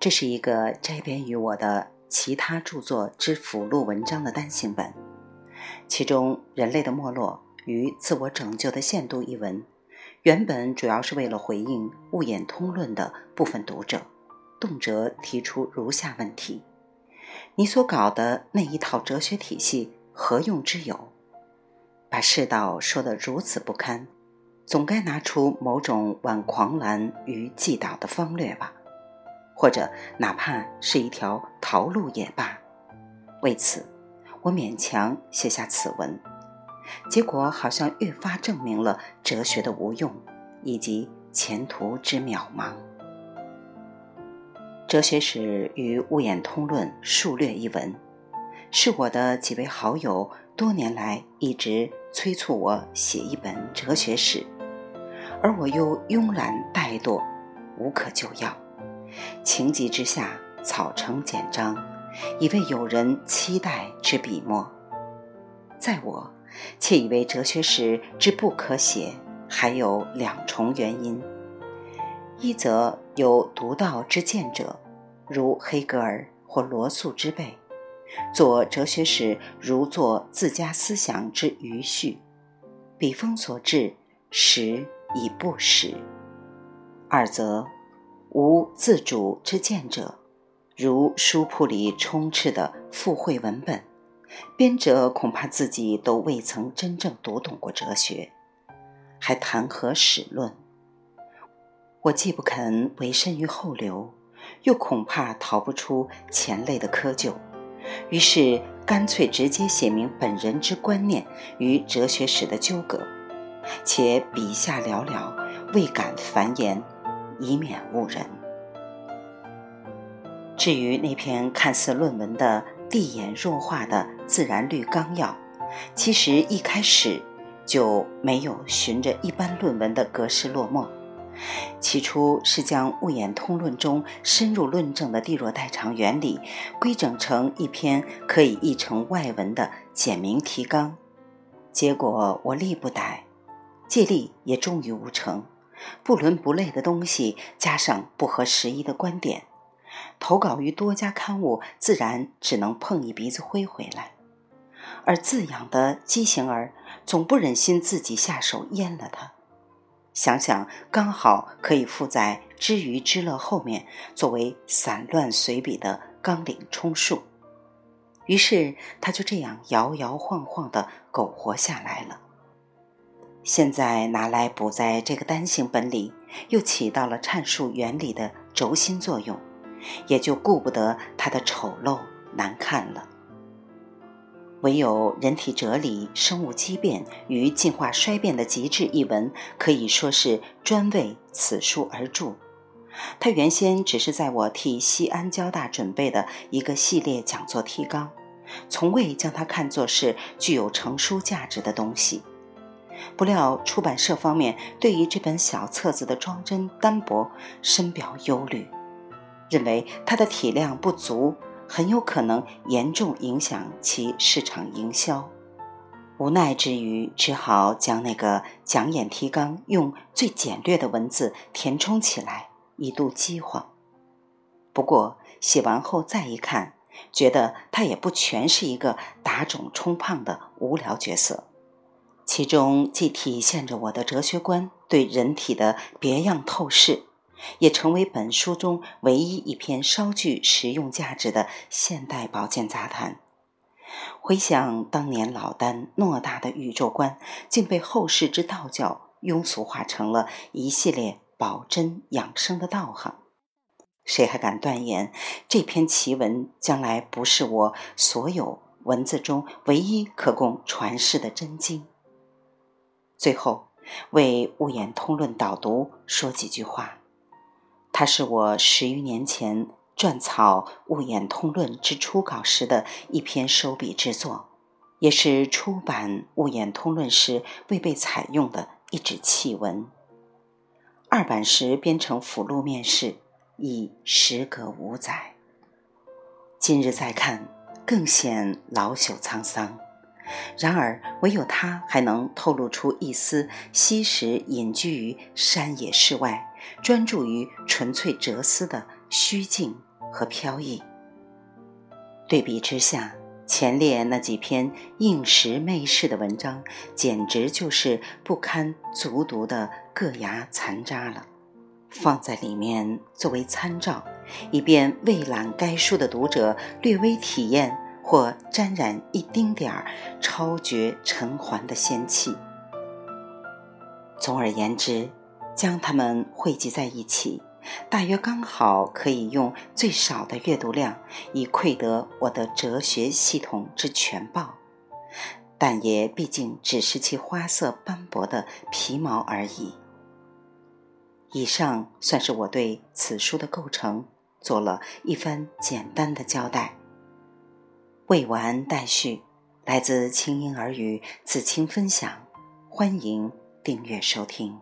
这是一个摘编于我的其他著作之附录文章的单行本，其中《人类的没落与自我拯救的限度》一文，原本主要是为了回应《物演通论》的部分读者，动辄提出如下问题：你所搞的那一套哲学体系何用之有？把世道说得如此不堪，总该拿出某种挽狂澜于既倒的方略吧。或者哪怕是一条逃路也罢。为此，我勉强写下此文，结果好像愈发证明了哲学的无用，以及前途之渺茫。《哲学史与物演通论数略》一文，是我的几位好友多年来一直催促我写一本哲学史，而我又慵懒怠惰，无可救药。情急之下，草成简章，以为有人期待之笔墨。在我，窃以为哲学史之不可写，还有两重原因：一则有独到之见者，如黑格尔或罗素之辈，做哲学史如做自家思想之余序，笔锋所至，实已不实；二则。无自主之见者，如书铺里充斥的附会文本，编者恐怕自己都未曾真正读懂过哲学，还谈何史论？我既不肯委身于后流，又恐怕逃不出前类的窠臼，于是干脆直接写明本人之观念与哲学史的纠葛，且笔下寥寥，未敢繁言。以免误人。至于那篇看似论文的立眼弱化的自然律纲要，其实一开始就没有循着一般论文的格式落墨。起初是将《物演通论》中深入论证的地弱代偿原理，规整成一篇可以译成外文的简明提纲。结果我力不逮，借力也终于无成。不伦不类的东西，加上不合时宜的观点，投稿于多家刊物，自然只能碰一鼻子灰回来。而自养的畸形儿，总不忍心自己下手阉了它。想想刚好可以附在《知鱼之乐》后面，作为散乱随笔的纲领充数。于是他就这样摇摇晃晃地苟活下来了。现在拿来补在这个单行本里，又起到了阐述原理的轴心作用，也就顾不得它的丑陋难看了。唯有《人体哲理、生物畸变与进化衰变的极致》一文，可以说是专为此书而著。它原先只是在我替西安交大准备的一个系列讲座提纲，从未将它看作是具有成书价值的东西。不料出版社方面对于这本小册子的装帧单薄深表忧虑，认为它的体量不足，很有可能严重影响其市场营销。无奈之余，只好将那个讲演提纲用最简略的文字填充起来，以度饥荒。不过写完后再一看，觉得他也不全是一个打肿充胖的无聊角色。其中既体现着我的哲学观对人体的别样透视，也成为本书中唯一一篇稍具实用价值的现代保健杂谈。回想当年老丹偌大的宇宙观，竟被后世之道教庸俗化成了一系列保真养生的道行，谁还敢断言这篇奇文将来不是我所有文字中唯一可供传世的真经？最后，为《物演通论》导读说几句话。它是我十余年前撰草《物演通论》之初稿时的一篇收笔之作，也是出版《物演通论》时未被采用的一纸弃文。二版时编成附录面世，已时隔五载。今日再看，更显老朽沧桑。然而，唯有他还能透露出一丝昔时隐居于山野世外、专注于纯粹哲思的虚静和飘逸。对比之下，前列那几篇应时媚世的文章，简直就是不堪卒读的硌牙残渣了。放在里面作为参照，以便未览该书的读者略微体验或沾染一丁点儿超绝尘寰的仙气。总而言之，将它们汇集在一起，大约刚好可以用最少的阅读量，以窥得我的哲学系统之全貌。但也毕竟只是其花色斑驳的皮毛而已。以上算是我对此书的构成做了一番简单的交代。未完待续，来自清音耳语子清分享，欢迎订阅收听。